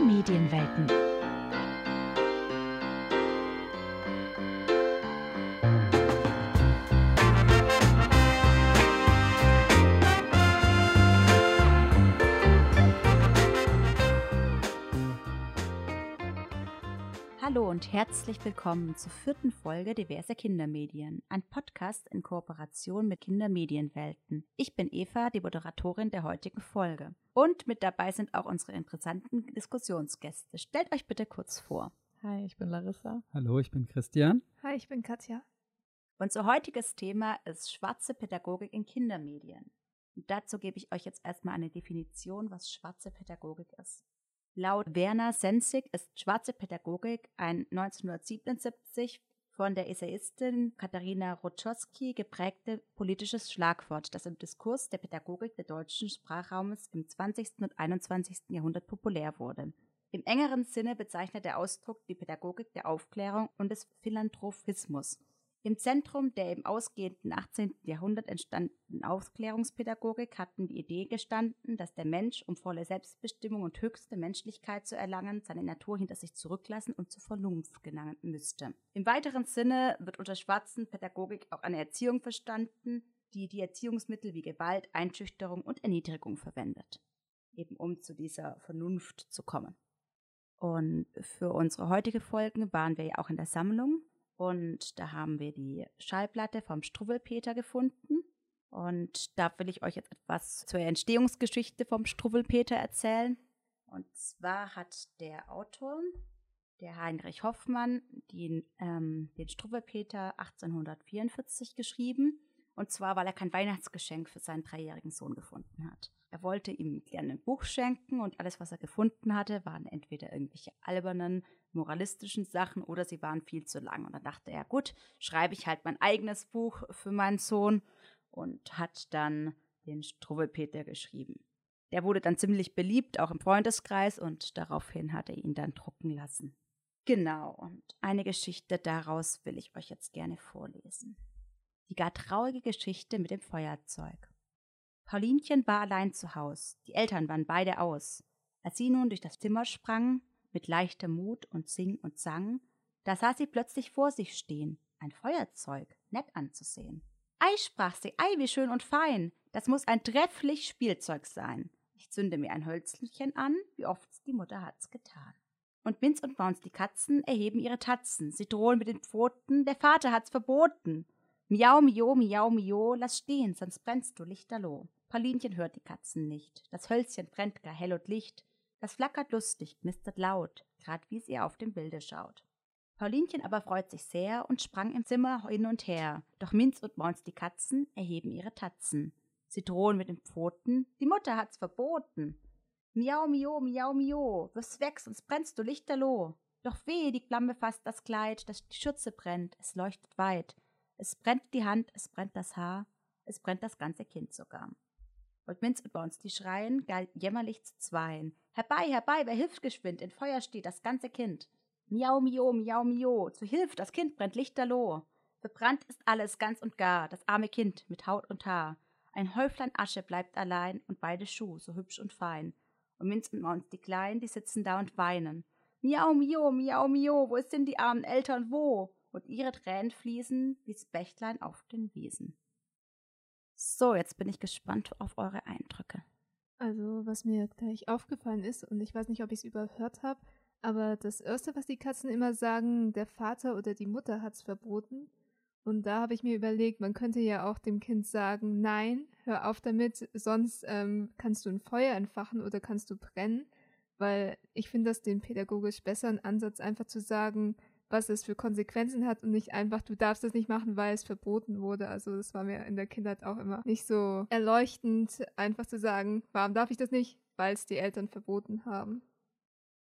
Kindermedienwelten. Und herzlich willkommen zur vierten Folge Diverse Kindermedien, ein Podcast in Kooperation mit Kindermedienwelten. Ich bin Eva, die Moderatorin der heutigen Folge. Und mit dabei sind auch unsere interessanten Diskussionsgäste. Stellt euch bitte kurz vor. Hi, ich bin Larissa. Hallo, ich bin Christian. Hi, ich bin Katja. Unser heutiges Thema ist schwarze Pädagogik in Kindermedien. Und dazu gebe ich euch jetzt erstmal eine Definition, was schwarze Pädagogik ist. Laut Werner Sensig ist schwarze Pädagogik ein 1977 von der Essayistin Katharina Roczowski geprägte politisches Schlagwort, das im Diskurs der Pädagogik des deutschen Sprachraumes im 20. und 21. Jahrhundert populär wurde. Im engeren Sinne bezeichnet der Ausdruck die Pädagogik der Aufklärung und des Philanthropismus. Im Zentrum der im ausgehenden 18. Jahrhundert entstandenen Aufklärungspädagogik hatten die Idee gestanden, dass der Mensch, um volle Selbstbestimmung und höchste Menschlichkeit zu erlangen, seine Natur hinter sich zurücklassen und zur Vernunft gelangen müsste. Im weiteren Sinne wird unter schwarzen Pädagogik auch eine Erziehung verstanden, die die Erziehungsmittel wie Gewalt, Einschüchterung und Erniedrigung verwendet, eben um zu dieser Vernunft zu kommen. Und für unsere heutige Folgen waren wir ja auch in der Sammlung und da haben wir die Schallplatte vom Struwwelpeter gefunden. Und da will ich euch jetzt etwas zur Entstehungsgeschichte vom Struwwelpeter erzählen. Und zwar hat der Autor, der Heinrich Hoffmann, den, ähm, den Struwwelpeter 1844 geschrieben. Und zwar, weil er kein Weihnachtsgeschenk für seinen dreijährigen Sohn gefunden hat. Er wollte ihm gerne ein Buch schenken und alles, was er gefunden hatte, waren entweder irgendwelche albernen moralistischen Sachen oder sie waren viel zu lang. Und dann dachte er, gut, schreibe ich halt mein eigenes Buch für meinen Sohn und hat dann den Struwwelpeter geschrieben. Der wurde dann ziemlich beliebt, auch im Freundeskreis, und daraufhin hat er ihn dann drucken lassen. Genau, und eine Geschichte daraus will ich euch jetzt gerne vorlesen. Die gar traurige Geschichte mit dem Feuerzeug. Paulinchen war allein zu Haus, die Eltern waren beide aus. Als sie nun durch das Zimmer sprang, mit leichtem Mut und sing und sang, da sah sie plötzlich vor sich stehen, ein Feuerzeug, nett anzusehen. Ei, sprach sie, ei, wie schön und fein, das muss ein trefflich Spielzeug sein. Ich zünde mir ein Hölzchen an, wie oft die Mutter hat's getan. Und Minz und Maunz, die Katzen, erheben ihre Tatzen, sie drohen mit den Pfoten, der Vater hat's verboten. Miau, miau, miau, miau, lass stehen, sonst brennst du lichterloh. Paulinchen hört die Katzen nicht, das Hölzchen brennt gar hell und licht, das flackert lustig, knistert laut, grad wie es ihr auf dem Bilde schaut. Paulinchen aber freut sich sehr und sprang im Zimmer hin und her, doch Minz und Maunz die Katzen erheben ihre Tatzen. Sie drohen mit den Pfoten, die Mutter hat's verboten. Miau, miau, miau, miau, wirf's weg, sonst brennst du lichterloh. Doch weh, die Flamme fasst das Kleid, das die Schürze brennt, es leuchtet weit. Es brennt die Hand, es brennt das Haar, es brennt das ganze Kind sogar. Und Minz und Bounce, die schreien, galt jämmerlich zu zweien. Herbei, herbei, wer hilft geschwind, in Feuer steht das ganze Kind. Miau, miau, miau, miau, zu Hilf, das Kind brennt lichterloh. Verbrannt ist alles ganz und gar, das arme Kind mit Haut und Haar. Ein Häuflein Asche bleibt allein und beide Schuh so hübsch und fein. Und Minz und Maunz, die Kleinen, die sitzen da und weinen. Miau, miau, miau, miau, wo ist denn die armen Eltern, wo? Und ihre Tränen fließen wie's Bächtlein auf den Wiesen. So, jetzt bin ich gespannt auf eure Eindrücke. Also, was mir gleich aufgefallen ist, und ich weiß nicht, ob ich es überhört habe, aber das Erste, was die Katzen immer sagen, der Vater oder die Mutter hat es verboten. Und da habe ich mir überlegt, man könnte ja auch dem Kind sagen, nein, hör auf damit, sonst ähm, kannst du ein Feuer entfachen oder kannst du brennen. Weil ich finde das den pädagogisch besseren Ansatz, einfach zu sagen, was es für Konsequenzen hat und nicht einfach, du darfst das nicht machen, weil es verboten wurde. Also das war mir in der Kindheit auch immer nicht so erleuchtend, einfach zu sagen, warum darf ich das nicht? Weil es die Eltern verboten haben.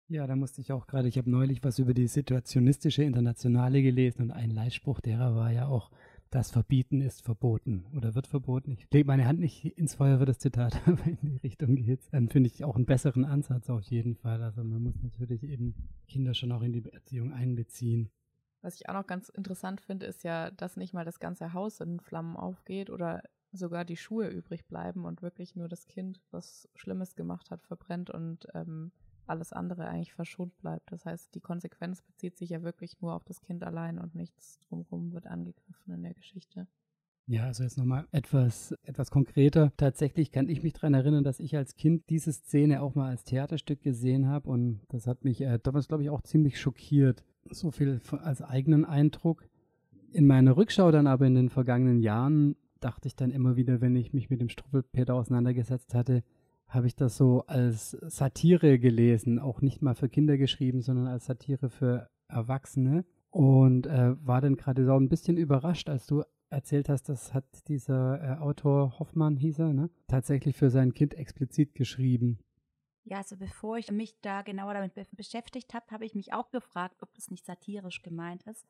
Ja, da musste ich auch gerade, ich habe neulich was über die situationistische Internationale gelesen und ein Leitspruch derer war ja auch, das Verbieten ist verboten oder wird verboten. Ich lege meine Hand nicht ins Feuer für das Zitat, aber in die Richtung geht Dann finde ich auch einen besseren Ansatz auf jeden Fall. Also man muss natürlich eben Kinder schon auch in die Erziehung einbeziehen. Was ich auch noch ganz interessant finde, ist ja, dass nicht mal das ganze Haus in Flammen aufgeht oder sogar die Schuhe übrig bleiben und wirklich nur das Kind, was Schlimmes gemacht hat, verbrennt und ähm, alles andere eigentlich verschont bleibt. Das heißt, die Konsequenz bezieht sich ja wirklich nur auf das Kind allein und nichts drumherum wird angegriffen in der Geschichte. Ja, also jetzt nochmal etwas, etwas konkreter. Tatsächlich kann ich mich daran erinnern, dass ich als Kind diese Szene auch mal als Theaterstück gesehen habe und das hat mich äh, damals, glaube ich, auch ziemlich schockiert. So viel als eigenen Eindruck. In meiner Rückschau dann aber in den vergangenen Jahren dachte ich dann immer wieder, wenn ich mich mit dem Struffelpeter auseinandergesetzt hatte, habe ich das so als Satire gelesen, auch nicht mal für Kinder geschrieben, sondern als Satire für Erwachsene. Und äh, war dann gerade so ein bisschen überrascht, als du erzählt hast, das hat dieser äh, Autor Hoffmann, hieß er, ne, tatsächlich für sein Kind explizit geschrieben. Ja, also bevor ich mich da genauer damit be beschäftigt habe, habe ich mich auch gefragt, ob das nicht satirisch gemeint ist.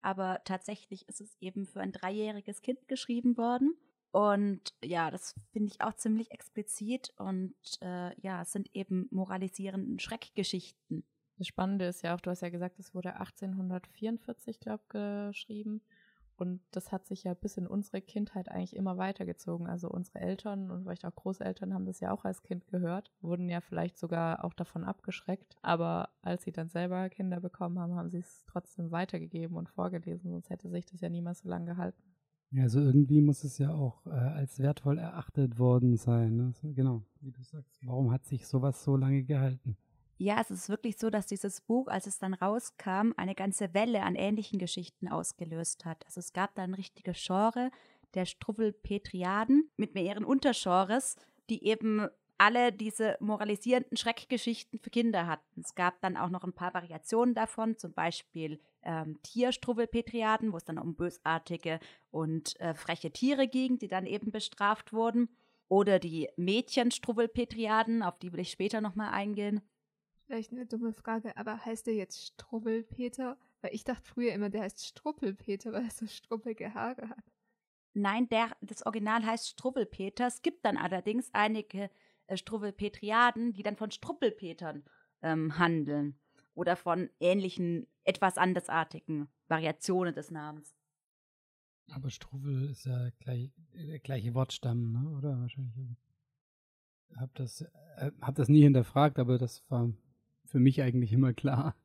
Aber tatsächlich ist es eben für ein dreijähriges Kind geschrieben worden. Und ja, das finde ich auch ziemlich explizit. Und äh, ja, es sind eben moralisierende Schreckgeschichten. Das Spannende ist ja auch, du hast ja gesagt, es wurde 1844, glaube ich, geschrieben. Und das hat sich ja bis in unsere Kindheit eigentlich immer weitergezogen. Also unsere Eltern und vielleicht auch Großeltern haben das ja auch als Kind gehört, wurden ja vielleicht sogar auch davon abgeschreckt. Aber als sie dann selber Kinder bekommen haben, haben sie es trotzdem weitergegeben und vorgelesen, sonst hätte sich das ja niemals so lange gehalten. Also irgendwie muss es ja auch äh, als wertvoll erachtet worden sein. Ne? Genau, wie du sagst. Warum hat sich sowas so lange gehalten? Ja, es ist wirklich so, dass dieses Buch, als es dann rauskam, eine ganze Welle an ähnlichen Geschichten ausgelöst hat. Also es gab da ein richtiges Genre der Struffelpetriaden mit mehreren Untergenres, die eben alle diese moralisierenden Schreckgeschichten für Kinder hatten. Es gab dann auch noch ein paar Variationen davon, zum Beispiel ähm, Tierstruwwelpetriaden, wo es dann um bösartige und äh, freche Tiere ging, die dann eben bestraft wurden. Oder die Mädchenstruwwelpetriaden, auf die will ich später nochmal eingehen. Vielleicht eine dumme Frage, aber heißt der jetzt Strubbelpeter? Weil ich dachte früher immer, der heißt Struppelpeter, weil er so struppelige Haare hat. Nein, der, das Original heißt Strubbelpeter. Es gibt dann allerdings einige äh, Struwwelpetriaden, die dann von Struppelpetern ähm, handeln. Oder von ähnlichen, etwas andersartigen Variationen des Namens. Aber Struwwel ist ja gleich, der gleiche Wortstamm, ne? oder? Wahrscheinlich. Hab das, äh, hab das nie hinterfragt, aber das war für mich eigentlich immer klar.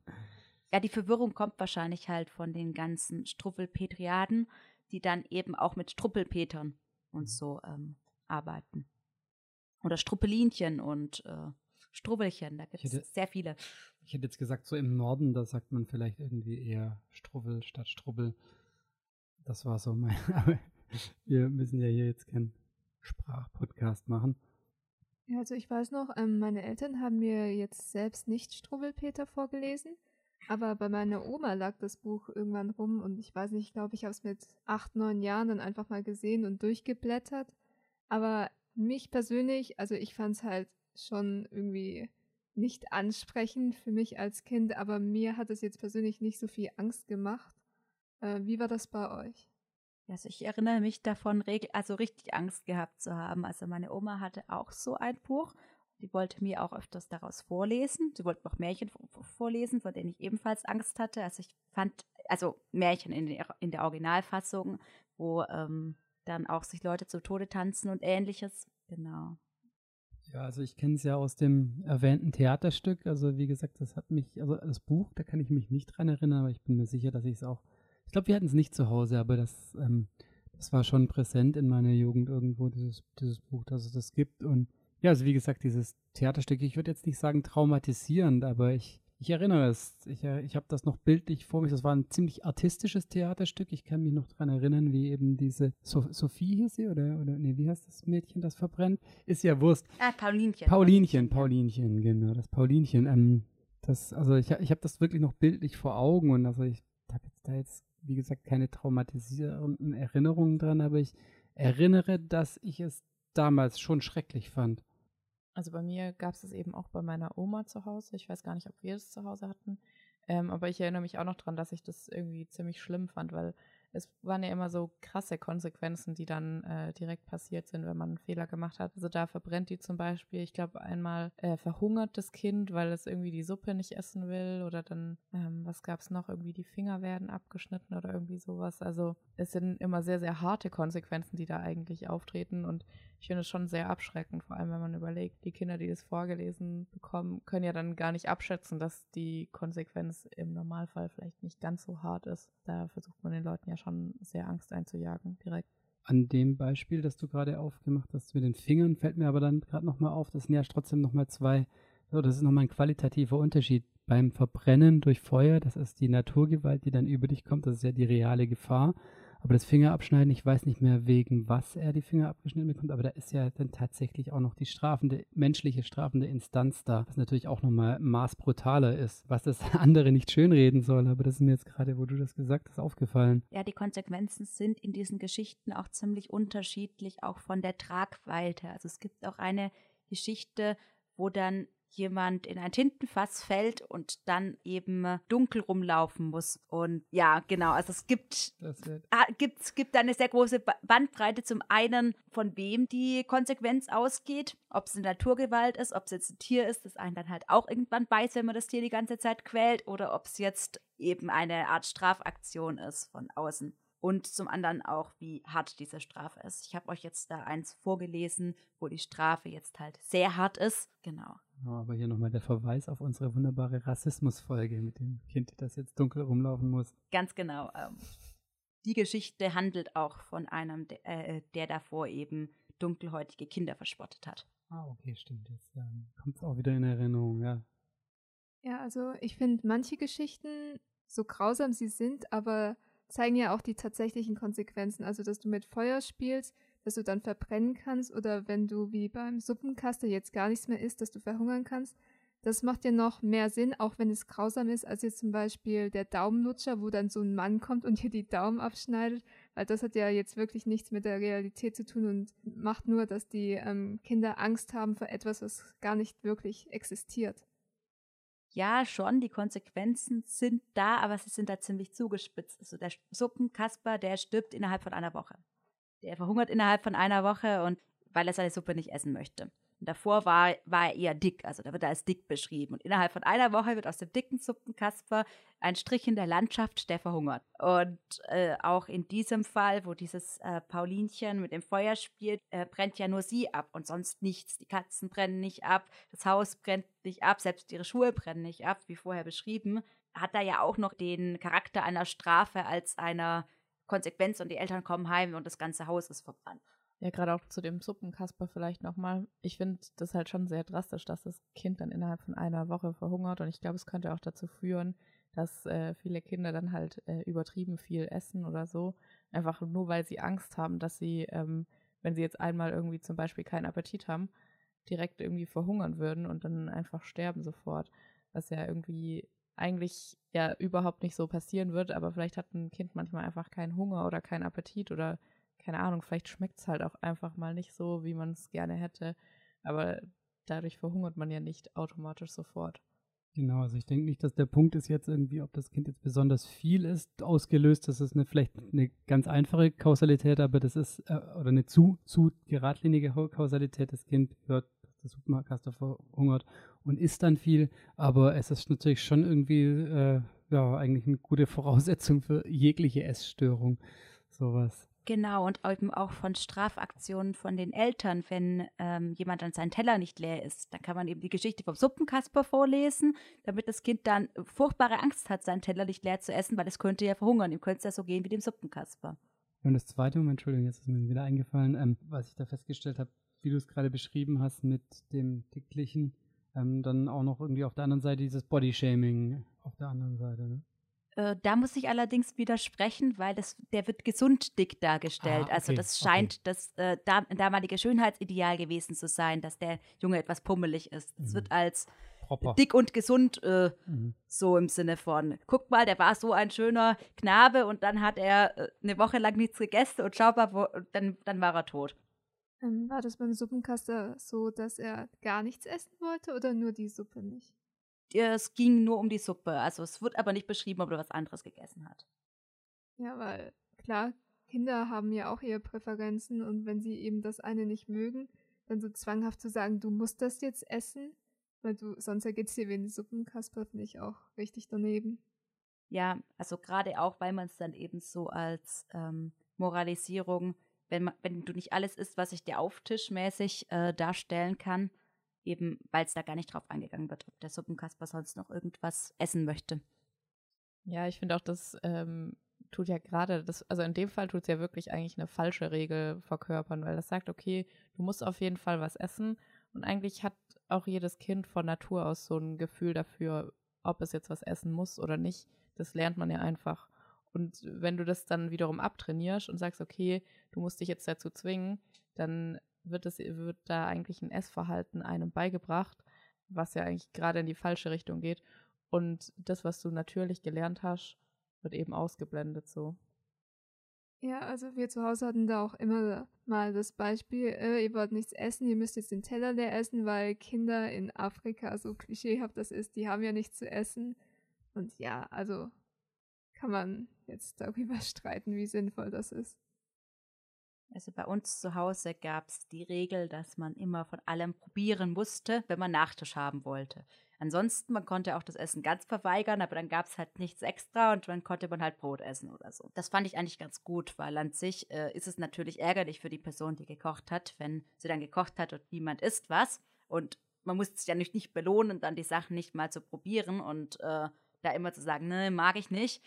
Ja, die Verwirrung kommt wahrscheinlich halt von den ganzen Struffelpetriaden, die dann eben auch mit Struppelpetern und mhm. so ähm, arbeiten. Oder Struppelinchen und äh, Strubbelchen, da gibt es sehr viele. Ich hätte jetzt gesagt, so im Norden, da sagt man vielleicht irgendwie eher Strubbel statt Strubbel. Das war so mein. Aber wir müssen ja hier jetzt keinen Sprachpodcast machen. Ja, also ich weiß noch, ähm, meine Eltern haben mir jetzt selbst nicht Strubbelpeter vorgelesen, aber bei meiner Oma lag das Buch irgendwann rum und ich weiß nicht, ich glaube, ich habe es mit acht, neun Jahren dann einfach mal gesehen und durchgeblättert. Aber mich persönlich, also ich fand es halt schon irgendwie nicht ansprechend für mich als Kind, aber mir hat es jetzt persönlich nicht so viel Angst gemacht. Äh, wie war das bei euch? Also ich erinnere mich davon, also richtig Angst gehabt zu haben. Also meine Oma hatte auch so ein Buch. Die wollte mir auch öfters daraus vorlesen. Sie wollte noch Märchen vorlesen, vor denen ich ebenfalls Angst hatte. Also ich fand, also Märchen in der, in der Originalfassung, wo ähm, dann auch sich Leute zu Tode tanzen und ähnliches. Genau. Ja, also ich kenne es ja aus dem erwähnten Theaterstück. Also wie gesagt, das hat mich, also das Buch, da kann ich mich nicht dran erinnern, aber ich bin mir sicher, dass ich es auch ich glaube, wir hatten es nicht zu Hause, aber das, ähm, das war schon präsent in meiner Jugend irgendwo, dieses, dieses Buch, dass es das gibt. Und ja, also wie gesagt, dieses Theaterstück, ich würde jetzt nicht sagen traumatisierend, aber ich, ich erinnere es. Ich, äh, ich habe das noch bildlich vor mich. Das war ein ziemlich artistisches Theaterstück. Ich kann mich noch daran erinnern, wie eben diese so Sophie hieß sie oder, oder nee, wie heißt das Mädchen, das verbrennt? Ist ja Wurst. Ah, Paulinchen. Paulinchen, Paulinchen, genau, das Paulinchen. Ähm, das, also ich, ich habe das wirklich noch bildlich vor Augen und also ich habe jetzt da jetzt wie gesagt, keine traumatisierenden Erinnerungen dran, aber ich erinnere, dass ich es damals schon schrecklich fand. Also bei mir gab es es eben auch bei meiner Oma zu Hause. Ich weiß gar nicht, ob wir es zu Hause hatten. Ähm, aber ich erinnere mich auch noch dran, dass ich das irgendwie ziemlich schlimm fand, weil es waren ja immer so krasse Konsequenzen, die dann äh, direkt passiert sind, wenn man einen Fehler gemacht hat. Also da verbrennt die zum Beispiel, ich glaube, einmal äh, verhungert das Kind, weil es irgendwie die Suppe nicht essen will oder dann, ähm, was gab es noch, irgendwie die Finger werden abgeschnitten oder irgendwie sowas. Also es sind immer sehr, sehr harte Konsequenzen, die da eigentlich auftreten und ich finde es schon sehr abschreckend, vor allem wenn man überlegt, die Kinder, die das vorgelesen bekommen, können ja dann gar nicht abschätzen, dass die Konsequenz im Normalfall vielleicht nicht ganz so hart ist. Da versucht man den Leuten ja schon sehr Angst einzujagen, direkt. An dem Beispiel, das du gerade aufgemacht hast mit den Fingern, fällt mir aber dann gerade nochmal auf, das sind ja trotzdem nochmal zwei, so, das ist nochmal ein qualitativer Unterschied. Beim Verbrennen durch Feuer, das ist die Naturgewalt, die dann über dich kommt, das ist ja die reale Gefahr. Aber das Fingerabschneiden, ich weiß nicht mehr, wegen was er die Finger abgeschnitten bekommt, aber da ist ja dann tatsächlich auch noch die strafende, menschliche strafende Instanz da, was natürlich auch nochmal maßbrutaler ist, was das andere nicht schönreden soll. Aber das ist mir jetzt gerade, wo du das gesagt hast, aufgefallen. Ja, die Konsequenzen sind in diesen Geschichten auch ziemlich unterschiedlich, auch von der Tragweite. Also es gibt auch eine Geschichte, wo dann jemand in ein Tintenfass fällt und dann eben dunkel rumlaufen muss. Und ja, genau, also es gibt, ah, gibt, gibt eine sehr große Bandbreite zum einen, von wem die Konsequenz ausgeht, ob es eine Naturgewalt ist, ob es jetzt ein Tier ist, das einen dann halt auch irgendwann beißt, wenn man das Tier die ganze Zeit quält, oder ob es jetzt eben eine Art Strafaktion ist von außen und zum anderen auch, wie hart diese Strafe ist. Ich habe euch jetzt da eins vorgelesen, wo die Strafe jetzt halt sehr hart ist. Genau. Aber hier nochmal der Verweis auf unsere wunderbare Rassismusfolge mit dem Kind, das jetzt dunkel rumlaufen muss. Ganz genau. Ähm, die Geschichte handelt auch von einem, der, äh, der davor eben dunkelhäutige Kinder verspottet hat. Ah, okay, stimmt. Jetzt ähm, kommt es auch wieder in Erinnerung, ja. Ja, also ich finde manche Geschichten, so grausam sie sind, aber zeigen ja auch die tatsächlichen Konsequenzen. Also, dass du mit Feuer spielst, dass du dann verbrennen kannst oder wenn du wie beim Suppenkaster jetzt gar nichts mehr isst, dass du verhungern kannst. Das macht ja noch mehr Sinn, auch wenn es grausam ist, als jetzt zum Beispiel der Daumenlutscher, wo dann so ein Mann kommt und dir die Daumen abschneidet, weil das hat ja jetzt wirklich nichts mit der Realität zu tun und macht nur, dass die ähm, Kinder Angst haben vor etwas, was gar nicht wirklich existiert ja, schon, die Konsequenzen sind da, aber sie sind da ziemlich zugespitzt. Also der Suppenkasper, der stirbt innerhalb von einer Woche. Der verhungert innerhalb von einer Woche und weil er seine Suppe nicht essen möchte. Und davor war, war er eher dick, also da wird er als dick beschrieben. Und innerhalb von einer Woche wird aus dem dicken Suppenkasper ein Strich in der Landschaft, der verhungert. Und äh, auch in diesem Fall, wo dieses äh, Paulinchen mit dem Feuer spielt, äh, brennt ja nur sie ab und sonst nichts. Die Katzen brennen nicht ab, das Haus brennt nicht ab, selbst ihre Schuhe brennen nicht ab, wie vorher beschrieben. Hat er ja auch noch den Charakter einer Strafe als einer Konsequenz und die Eltern kommen heim und das ganze Haus ist verbrannt. Ja, gerade auch zu dem Suppenkasper vielleicht nochmal. Ich finde das halt schon sehr drastisch, dass das Kind dann innerhalb von einer Woche verhungert. Und ich glaube, es könnte auch dazu führen, dass äh, viele Kinder dann halt äh, übertrieben viel essen oder so. Einfach nur, weil sie Angst haben, dass sie, ähm, wenn sie jetzt einmal irgendwie zum Beispiel keinen Appetit haben, direkt irgendwie verhungern würden und dann einfach sterben sofort. Was ja irgendwie eigentlich ja überhaupt nicht so passieren wird, aber vielleicht hat ein Kind manchmal einfach keinen Hunger oder keinen Appetit oder keine Ahnung, vielleicht schmeckt es halt auch einfach mal nicht so, wie man es gerne hätte. Aber dadurch verhungert man ja nicht automatisch sofort. Genau, also ich denke nicht, dass der Punkt ist jetzt irgendwie, ob das Kind jetzt besonders viel ist, ausgelöst. Das ist eine, vielleicht eine ganz einfache Kausalität, aber das ist, äh, oder eine zu, zu geradlinige Kausalität. Das Kind hört, der Supermarktkaster verhungert und isst dann viel, aber es ist natürlich schon irgendwie, äh, ja, eigentlich eine gute Voraussetzung für jegliche Essstörung. Sowas. Genau, und eben auch von Strafaktionen von den Eltern, wenn ähm, jemand an seinen Teller nicht leer ist. Dann kann man eben die Geschichte vom Suppenkasper vorlesen, damit das Kind dann furchtbare Angst hat, seinen Teller nicht leer zu essen, weil es könnte ja verhungern. Ihm könnte es ja so gehen wie dem Suppenkasper. Und das zweite Moment, Entschuldigung, jetzt ist mir wieder eingefallen, ähm, was ich da festgestellt habe, wie du es gerade beschrieben hast mit dem Dicklichen, ähm, dann auch noch irgendwie auf der anderen Seite dieses Bodyshaming auf der anderen Seite. Ne? Äh, da muss ich allerdings widersprechen, weil das, der wird gesund dick dargestellt. Ah, also okay, also das scheint okay. das äh, da, damalige Schönheitsideal gewesen zu sein, dass der Junge etwas pummelig ist. Es mhm. wird als Proper. dick und gesund äh, mhm. so im Sinne von, guck mal, der war so ein schöner Knabe und dann hat er äh, eine Woche lang nichts gegessen und schau mal, wo, dann, dann war er tot. Ähm, war das beim Suppenkaster so, dass er gar nichts essen wollte oder nur die Suppe nicht? es ging nur um die Suppe. Also es wird aber nicht beschrieben, ob er was anderes gegessen hat. Ja, weil klar, Kinder haben ja auch ihre Präferenzen und wenn sie eben das eine nicht mögen, dann so zwanghaft zu sagen, du musst das jetzt essen, weil du, sonst ergeht es dir wie in Suppenkasper, finde ich auch richtig daneben. Ja, also gerade auch, weil man es dann eben so als ähm, Moralisierung wenn, wenn du nicht alles isst, was ich dir auftischmäßig äh, darstellen kann, eben weil es da gar nicht drauf eingegangen wird, ob der Suppenkasper sonst noch irgendwas essen möchte. Ja, ich finde auch, das ähm, tut ja gerade, das, also in dem Fall tut es ja wirklich eigentlich eine falsche Regel verkörpern, weil das sagt, okay, du musst auf jeden Fall was essen. Und eigentlich hat auch jedes Kind von Natur aus so ein Gefühl dafür, ob es jetzt was essen muss oder nicht. Das lernt man ja einfach. Und wenn du das dann wiederum abtrainierst und sagst, okay, du musst dich jetzt dazu zwingen, dann wird, es, wird da eigentlich ein Essverhalten einem beigebracht, was ja eigentlich gerade in die falsche Richtung geht. Und das, was du natürlich gelernt hast, wird eben ausgeblendet so. Ja, also wir zu Hause hatten da auch immer mal das Beispiel, äh, ihr wollt nichts essen, ihr müsst jetzt den Teller leer essen, weil Kinder in Afrika so klischeehaft das ist, die haben ja nichts zu essen. Und ja, also kann man jetzt darüber streiten, wie sinnvoll das ist. Also bei uns zu Hause gab es die Regel, dass man immer von allem probieren musste, wenn man Nachtisch haben wollte. Ansonsten, man konnte auch das Essen ganz verweigern, aber dann gab es halt nichts extra und dann konnte man halt Brot essen oder so. Das fand ich eigentlich ganz gut, weil an sich äh, ist es natürlich ärgerlich für die Person, die gekocht hat, wenn sie dann gekocht hat und niemand isst was. Und man muss sich ja nicht, nicht belohnen, dann die Sachen nicht mal zu probieren und äh, da immer zu sagen, ne, mag ich nicht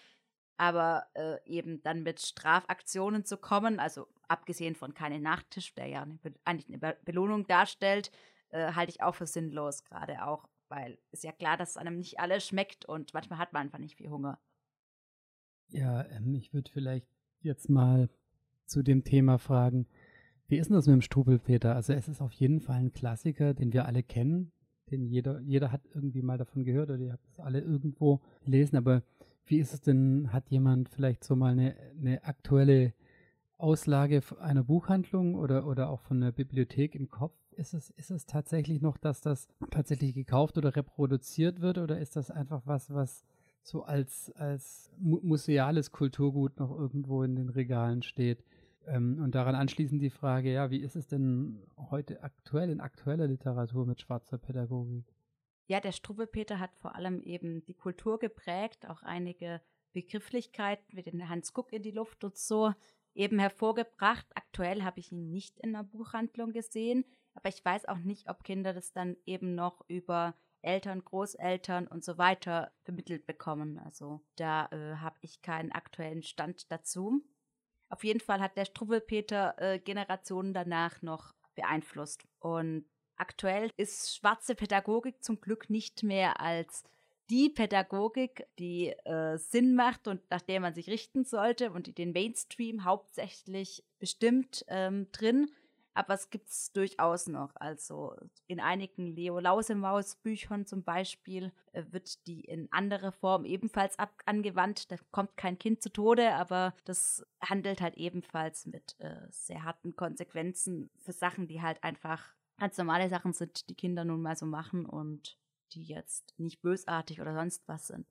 aber äh, eben dann mit Strafaktionen zu kommen, also abgesehen von keinem Nachtisch, der ja eine eigentlich eine Belohnung darstellt, äh, halte ich auch für sinnlos, gerade auch, weil es ja klar, dass einem nicht alles schmeckt und manchmal hat man einfach nicht viel Hunger. Ja, ähm, ich würde vielleicht jetzt mal zu dem Thema fragen, wie ist denn das mit dem Strubelpeter? Also es ist auf jeden Fall ein Klassiker, den wir alle kennen, den jeder, jeder hat irgendwie mal davon gehört oder ihr habt es alle irgendwo gelesen, aber wie ist es denn, hat jemand vielleicht so mal eine, eine aktuelle Auslage einer Buchhandlung oder, oder auch von der Bibliothek im Kopf? Ist es, ist es tatsächlich noch, dass das tatsächlich gekauft oder reproduziert wird oder ist das einfach was, was so als, als museales Kulturgut noch irgendwo in den Regalen steht? Ähm, und daran anschließend die Frage, ja, wie ist es denn heute aktuell in aktueller Literatur mit schwarzer Pädagogik? Ja, der Struwwelpeter hat vor allem eben die Kultur geprägt, auch einige Begrifflichkeiten wie den Hans Kuck in die Luft und so eben hervorgebracht. Aktuell habe ich ihn nicht in der Buchhandlung gesehen, aber ich weiß auch nicht, ob Kinder das dann eben noch über Eltern, Großeltern und so weiter vermittelt bekommen. Also da äh, habe ich keinen aktuellen Stand dazu. Auf jeden Fall hat der Struwwelpeter äh, Generationen danach noch beeinflusst. Und Aktuell ist schwarze Pädagogik zum Glück nicht mehr als die Pädagogik, die äh, Sinn macht und nach der man sich richten sollte und die den Mainstream hauptsächlich bestimmt ähm, drin. Aber es gibt es durchaus noch. Also in einigen Leo Lausemaus Büchern zum Beispiel äh, wird die in anderer Form ebenfalls angewandt. Da kommt kein Kind zu Tode, aber das handelt halt ebenfalls mit äh, sehr harten Konsequenzen für Sachen, die halt einfach ganz normale Sachen sind, die Kinder nun mal so machen und die jetzt nicht bösartig oder sonst was sind.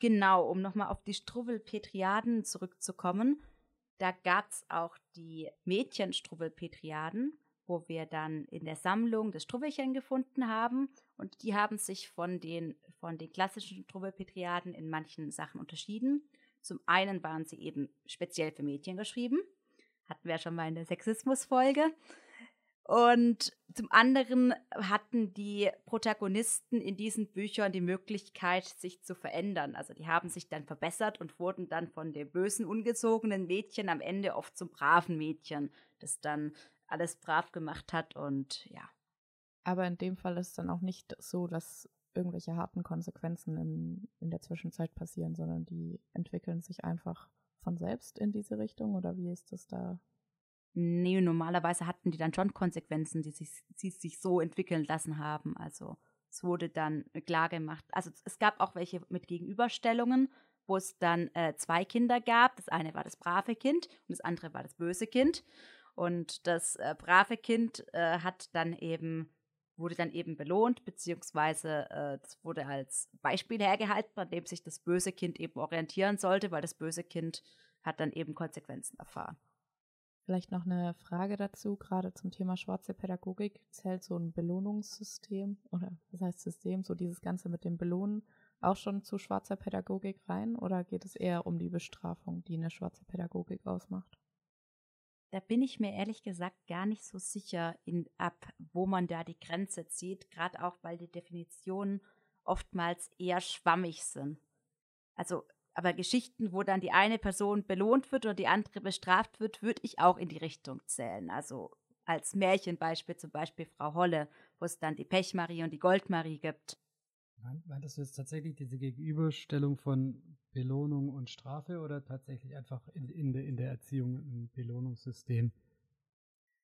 Genau, um nochmal auf die Struwwelpetriaden zurückzukommen. Da gab es auch die Mädchenstruwwelpetriaden, wo wir dann in der Sammlung das Struwwelchen gefunden haben. Und die haben sich von den, von den klassischen Struwwelpetriaden in manchen Sachen unterschieden. Zum einen waren sie eben speziell für Mädchen geschrieben. Hatten wir ja schon mal in der Sexismus-Folge. Und zum anderen hatten die Protagonisten in diesen Büchern die Möglichkeit, sich zu verändern. Also die haben sich dann verbessert und wurden dann von dem bösen, ungezogenen Mädchen am Ende oft zum braven Mädchen, das dann alles brav gemacht hat und ja. Aber in dem Fall ist es dann auch nicht so, dass irgendwelche harten Konsequenzen in, in der Zwischenzeit passieren, sondern die entwickeln sich einfach von selbst in diese Richtung oder wie ist das da Nee, normalerweise hatten die dann schon Konsequenzen, die sich, die sich so entwickeln lassen haben. Also es wurde dann klar gemacht. Also es gab auch welche mit Gegenüberstellungen, wo es dann äh, zwei Kinder gab. Das eine war das brave Kind und das andere war das böse Kind. Und das äh, brave Kind äh, hat dann eben wurde dann eben belohnt, beziehungsweise äh, das wurde als Beispiel hergehalten, an dem sich das böse Kind eben orientieren sollte, weil das böse Kind hat dann eben Konsequenzen erfahren. Vielleicht noch eine Frage dazu, gerade zum Thema schwarze Pädagogik. Zählt so ein Belohnungssystem oder was heißt System, so dieses Ganze mit dem Belohnen auch schon zu schwarzer Pädagogik rein oder geht es eher um die Bestrafung, die eine schwarze Pädagogik ausmacht? Da bin ich mir ehrlich gesagt gar nicht so sicher, in, ab wo man da die Grenze zieht, gerade auch weil die Definitionen oftmals eher schwammig sind. Also, aber Geschichten, wo dann die eine Person belohnt wird oder die andere bestraft wird, würde ich auch in die Richtung zählen. Also als Märchenbeispiel zum Beispiel Frau Holle, wo es dann die Pechmarie und die Goldmarie gibt. Meintest du jetzt tatsächlich diese Gegenüberstellung von Belohnung und Strafe oder tatsächlich einfach in, in, de, in der Erziehung ein Belohnungssystem?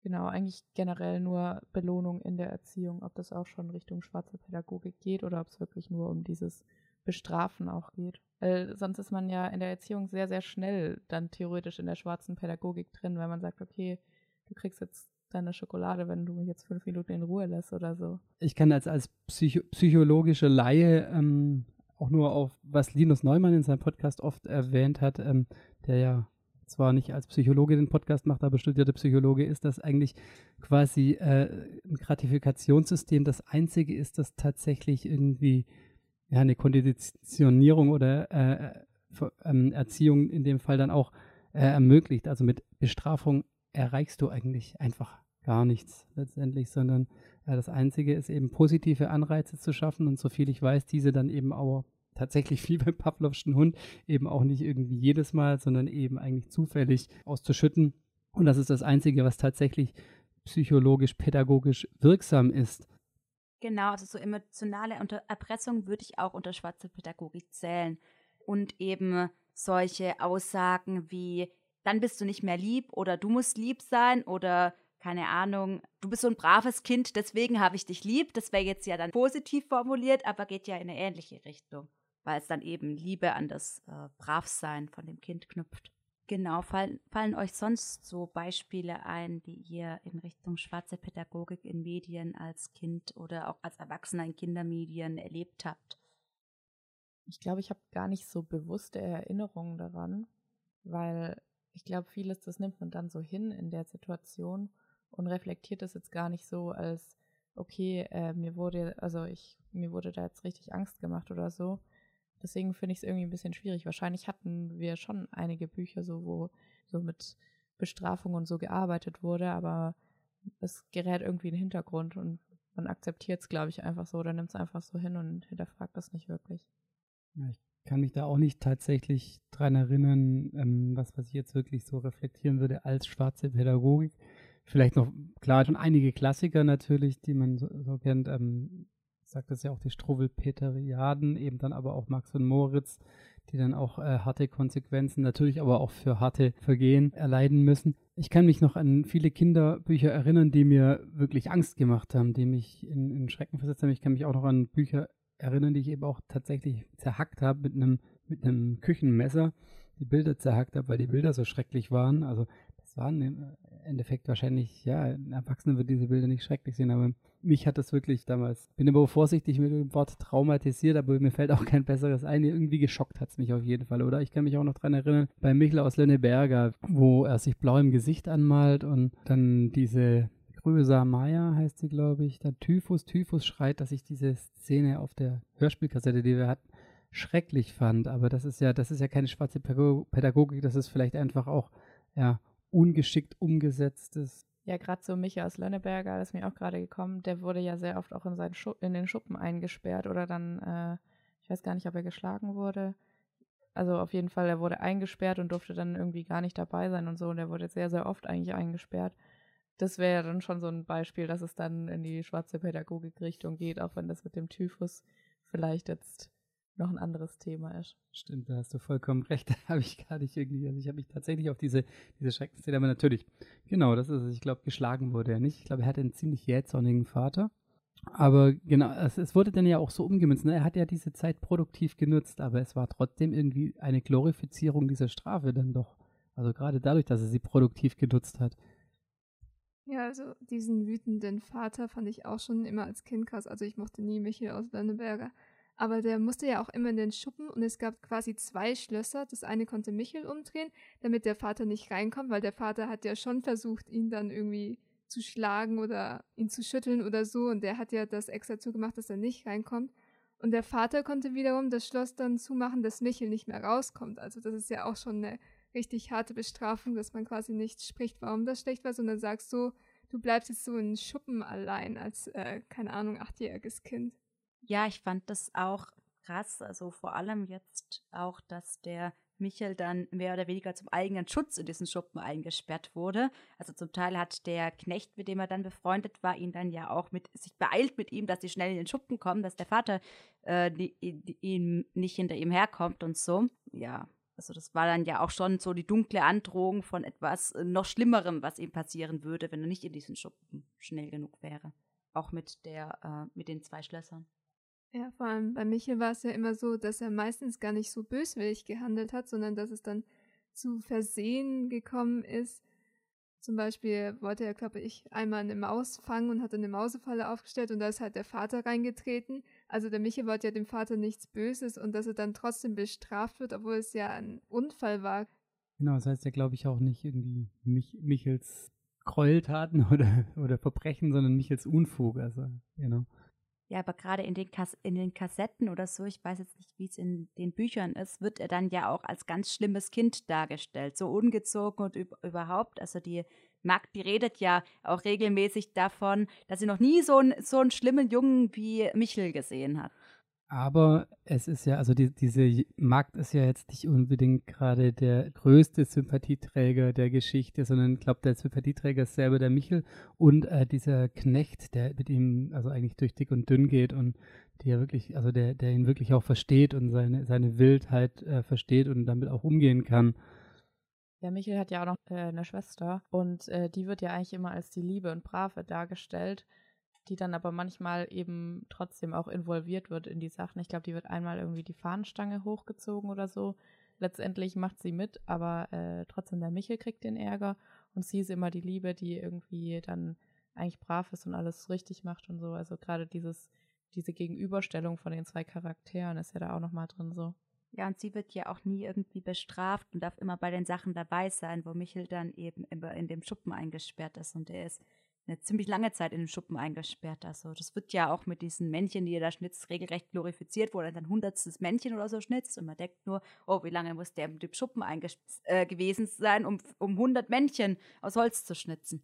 Genau, eigentlich generell nur Belohnung in der Erziehung, ob das auch schon Richtung schwarze Pädagogik geht oder ob es wirklich nur um dieses Bestrafen auch geht. Weil sonst ist man ja in der Erziehung sehr, sehr schnell dann theoretisch in der schwarzen Pädagogik drin, weil man sagt, okay, du kriegst jetzt deine Schokolade, wenn du mich jetzt fünf Minuten in Ruhe lässt oder so. Ich kann als, als Psycho psychologische Laie ähm, auch nur auf, was Linus Neumann in seinem Podcast oft erwähnt hat, ähm, der ja zwar nicht als Psychologe den Podcast macht, aber studierter Psychologe ist, dass eigentlich quasi äh, ein Gratifikationssystem das einzige ist, das tatsächlich irgendwie ja, eine Konditionierung oder äh, äh, Erziehung in dem Fall dann auch äh, ermöglicht. Also mit Bestrafung erreichst du eigentlich einfach gar nichts letztendlich, sondern äh, das Einzige ist eben positive Anreize zu schaffen und soviel ich weiß, diese dann eben auch tatsächlich wie beim Pavlovschen Hund eben auch nicht irgendwie jedes Mal, sondern eben eigentlich zufällig auszuschütten. Und das ist das Einzige, was tatsächlich psychologisch, pädagogisch wirksam ist. Genau, also so emotionale Erpressung würde ich auch unter schwarze Pädagogik zählen. Und eben solche Aussagen wie, dann bist du nicht mehr lieb oder du musst lieb sein oder keine Ahnung, du bist so ein braves Kind, deswegen habe ich dich lieb. Das wäre jetzt ja dann positiv formuliert, aber geht ja in eine ähnliche Richtung, weil es dann eben Liebe an das äh, Bravsein von dem Kind knüpft. Genau, fallen, fallen euch sonst so Beispiele ein, die ihr in Richtung schwarze Pädagogik in Medien als Kind oder auch als Erwachsener in Kindermedien erlebt habt? Ich glaube, ich habe gar nicht so bewusste Erinnerungen daran, weil ich glaube, vieles, das nimmt man dann so hin in der Situation und reflektiert es jetzt gar nicht so als, okay, äh, mir wurde, also ich, mir wurde da jetzt richtig Angst gemacht oder so. Deswegen finde ich es irgendwie ein bisschen schwierig. Wahrscheinlich hatten wir schon einige Bücher, so wo so mit Bestrafung und so gearbeitet wurde, aber es gerät irgendwie in den Hintergrund und man akzeptiert es, glaube ich, einfach so oder nimmt es einfach so hin und hinterfragt das nicht wirklich. Ja, ich kann mich da auch nicht tatsächlich dran erinnern, ähm, was, was ich jetzt wirklich so reflektieren würde als schwarze Pädagogik. Vielleicht noch, klar, schon einige Klassiker natürlich, die man so, so kennt. Ähm, sagt das ja auch die Struwwelpeteriaden, eben dann aber auch Max und Moritz, die dann auch äh, harte Konsequenzen, natürlich aber auch für harte Vergehen erleiden müssen. Ich kann mich noch an viele Kinderbücher erinnern, die mir wirklich Angst gemacht haben, die mich in, in Schrecken versetzt haben. Ich kann mich auch noch an Bücher erinnern, die ich eben auch tatsächlich zerhackt habe mit einem mit einem Küchenmesser, die Bilder zerhackt habe, weil die Bilder so schrecklich waren. Also das waren im Endeffekt wahrscheinlich, ja, ein Erwachsener wird diese Bilder nicht schrecklich sehen, aber mich hat das wirklich damals, bin aber vorsichtig mit dem Wort traumatisiert, aber mir fällt auch kein besseres ein. Irgendwie geschockt hat es mich auf jeden Fall, oder? Ich kann mich auch noch daran erinnern, bei Michel aus Lönneberger, wo er sich blau im Gesicht anmalt und dann diese Rösa Maya heißt sie, glaube ich, der Typhus, Typhus schreit, dass ich diese Szene auf der Hörspielkassette, die wir hatten, schrecklich fand. Aber das ist ja, das ist ja keine schwarze Pädagogik, das ist vielleicht einfach auch ja, ungeschickt umgesetztes. Ja, gerade so Micha aus Lönneberger, das ist mir auch gerade gekommen, der wurde ja sehr oft auch in, seinen Schu in den Schuppen eingesperrt oder dann, äh, ich weiß gar nicht, ob er geschlagen wurde. Also auf jeden Fall, er wurde eingesperrt und durfte dann irgendwie gar nicht dabei sein und so. Und er wurde sehr, sehr oft eigentlich eingesperrt das wäre ja dann schon so ein Beispiel, dass es dann in die schwarze Pädagogik-Richtung geht, auch wenn das mit dem Typhus vielleicht jetzt noch ein anderes Thema ist. Stimmt, da hast du vollkommen recht. Da habe ich gar nicht irgendwie, also ich habe mich tatsächlich auf diese, diese Schreckensszene, aber natürlich, genau, das ist es. Ich glaube, geschlagen wurde er nicht. Ich glaube, er hatte einen ziemlich jähzornigen Vater. Aber genau, es, es, wurde dann ja auch so umgemünzt. Ne? Er hat ja diese Zeit produktiv genutzt, aber es war trotzdem irgendwie eine Glorifizierung dieser Strafe dann doch. Also gerade dadurch, dass er sie produktiv genutzt hat. Ja, also diesen wütenden Vater fand ich auch schon immer als Kind krass. Also ich mochte nie Michael aus Lönneberger. Aber der musste ja auch immer in den Schuppen und es gab quasi zwei Schlösser. Das eine konnte Michael umdrehen, damit der Vater nicht reinkommt, weil der Vater hat ja schon versucht, ihn dann irgendwie zu schlagen oder ihn zu schütteln oder so. Und der hat ja das extra zugemacht, dass er nicht reinkommt. Und der Vater konnte wiederum das Schloss dann zumachen, dass Michael nicht mehr rauskommt. Also das ist ja auch schon eine richtig harte Bestrafung, dass man quasi nicht spricht, warum das schlecht war, sondern sagst so, du bleibst jetzt so in Schuppen allein als, äh, keine Ahnung, achtjähriges Kind. Ja, ich fand das auch krass. Also vor allem jetzt auch, dass der Michael dann mehr oder weniger zum eigenen Schutz in diesen Schuppen eingesperrt wurde. Also zum Teil hat der Knecht, mit dem er dann befreundet war, ihn dann ja auch mit sich beeilt mit ihm, dass sie schnell in den Schuppen kommen, dass der Vater äh, ihn nicht hinter ihm herkommt und so. Ja, also das war dann ja auch schon so die dunkle Androhung von etwas äh, noch Schlimmerem, was ihm passieren würde, wenn er nicht in diesen Schuppen schnell genug wäre. Auch mit der, äh, mit den zwei Schlössern. Ja, vor allem bei Michel war es ja immer so, dass er meistens gar nicht so böswillig gehandelt hat, sondern dass es dann zu Versehen gekommen ist. Zum Beispiel wollte er, glaube ich, einmal eine Maus fangen und hat eine Mausefalle aufgestellt und da ist halt der Vater reingetreten. Also der Michel wollte ja dem Vater nichts Böses und dass er dann trotzdem bestraft wird, obwohl es ja ein Unfall war. Genau, das heißt ja, glaube ich, auch nicht irgendwie Mich Michels Gräueltaten oder, oder Verbrechen, sondern Michels Unfug. Also, genau. Ja, aber gerade in den, Kas in den Kassetten oder so, ich weiß jetzt nicht, wie es in den Büchern ist, wird er dann ja auch als ganz schlimmes Kind dargestellt. So ungezogen und überhaupt. Also die Magd, die redet ja auch regelmäßig davon, dass sie noch nie so, ein, so einen schlimmen Jungen wie Michel gesehen hat. Aber es ist ja, also die, diese Markt ist ja jetzt nicht unbedingt gerade der größte Sympathieträger der Geschichte, sondern ich glaube, der Sympathieträger ist selber der Michel und äh, dieser Knecht, der mit ihm also eigentlich durch dick und dünn geht und der wirklich, also der, der ihn wirklich auch versteht und seine, seine Wildheit äh, versteht und damit auch umgehen kann. Der Michel hat ja auch noch äh, eine Schwester und äh, die wird ja eigentlich immer als die Liebe und Brave dargestellt die dann aber manchmal eben trotzdem auch involviert wird in die Sachen. Ich glaube, die wird einmal irgendwie die Fahnenstange hochgezogen oder so. Letztendlich macht sie mit, aber äh, trotzdem der Michel kriegt den Ärger und sie ist immer die Liebe, die irgendwie dann eigentlich brav ist und alles richtig macht und so. Also gerade dieses, diese Gegenüberstellung von den zwei Charakteren ist ja da auch nochmal drin so. Ja, und sie wird ja auch nie irgendwie bestraft und darf immer bei den Sachen dabei sein, wo Michel dann eben immer in dem Schuppen eingesperrt ist und er ist eine ziemlich lange Zeit in den Schuppen eingesperrt. Also das wird ja auch mit diesen Männchen, die er da schnitzt, regelrecht glorifiziert, wo er dann hundertstes Männchen oder so schnitzt und man denkt nur, oh, wie lange muss der mit dem Schuppen äh, gewesen sein, um, um 100 Männchen aus Holz zu schnitzen.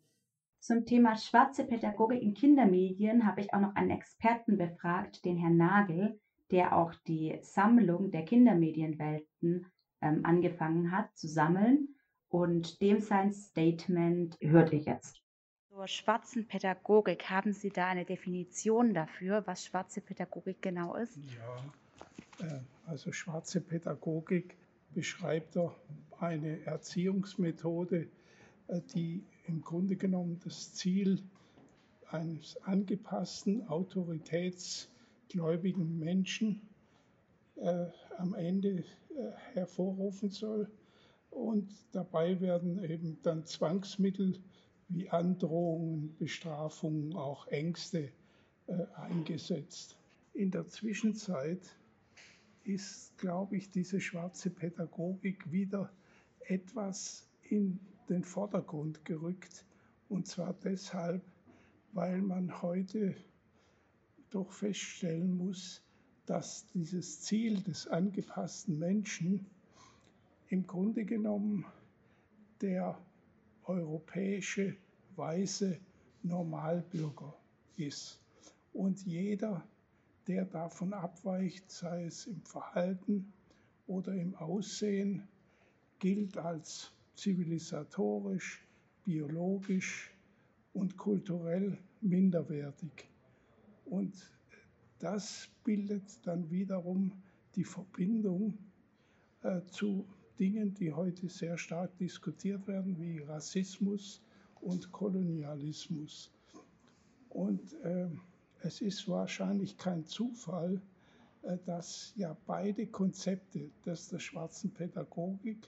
Zum Thema schwarze Pädagogik in Kindermedien habe ich auch noch einen Experten befragt, den Herrn Nagel, der auch die Sammlung der Kindermedienwelten ähm, angefangen hat zu sammeln. Und dem sein Statement hört ihr jetzt. Zur schwarzen Pädagogik, haben Sie da eine Definition dafür, was schwarze Pädagogik genau ist? Ja, äh, also schwarze Pädagogik beschreibt doch eine Erziehungsmethode, äh, die im Grunde genommen das Ziel eines angepassten, autoritätsgläubigen Menschen äh, am Ende äh, hervorrufen soll. Und dabei werden eben dann Zwangsmittel wie Androhungen, Bestrafungen, auch Ängste äh, eingesetzt. In der Zwischenzeit ist, glaube ich, diese schwarze Pädagogik wieder etwas in den Vordergrund gerückt. Und zwar deshalb, weil man heute doch feststellen muss, dass dieses Ziel des angepassten Menschen im Grunde genommen der europäische weiße Normalbürger ist. Und jeder, der davon abweicht, sei es im Verhalten oder im Aussehen, gilt als zivilisatorisch, biologisch und kulturell minderwertig. Und das bildet dann wiederum die Verbindung äh, zu Dingen, die heute sehr stark diskutiert werden, wie Rassismus und Kolonialismus. Und äh, es ist wahrscheinlich kein Zufall, äh, dass ja beide Konzepte, das der schwarzen Pädagogik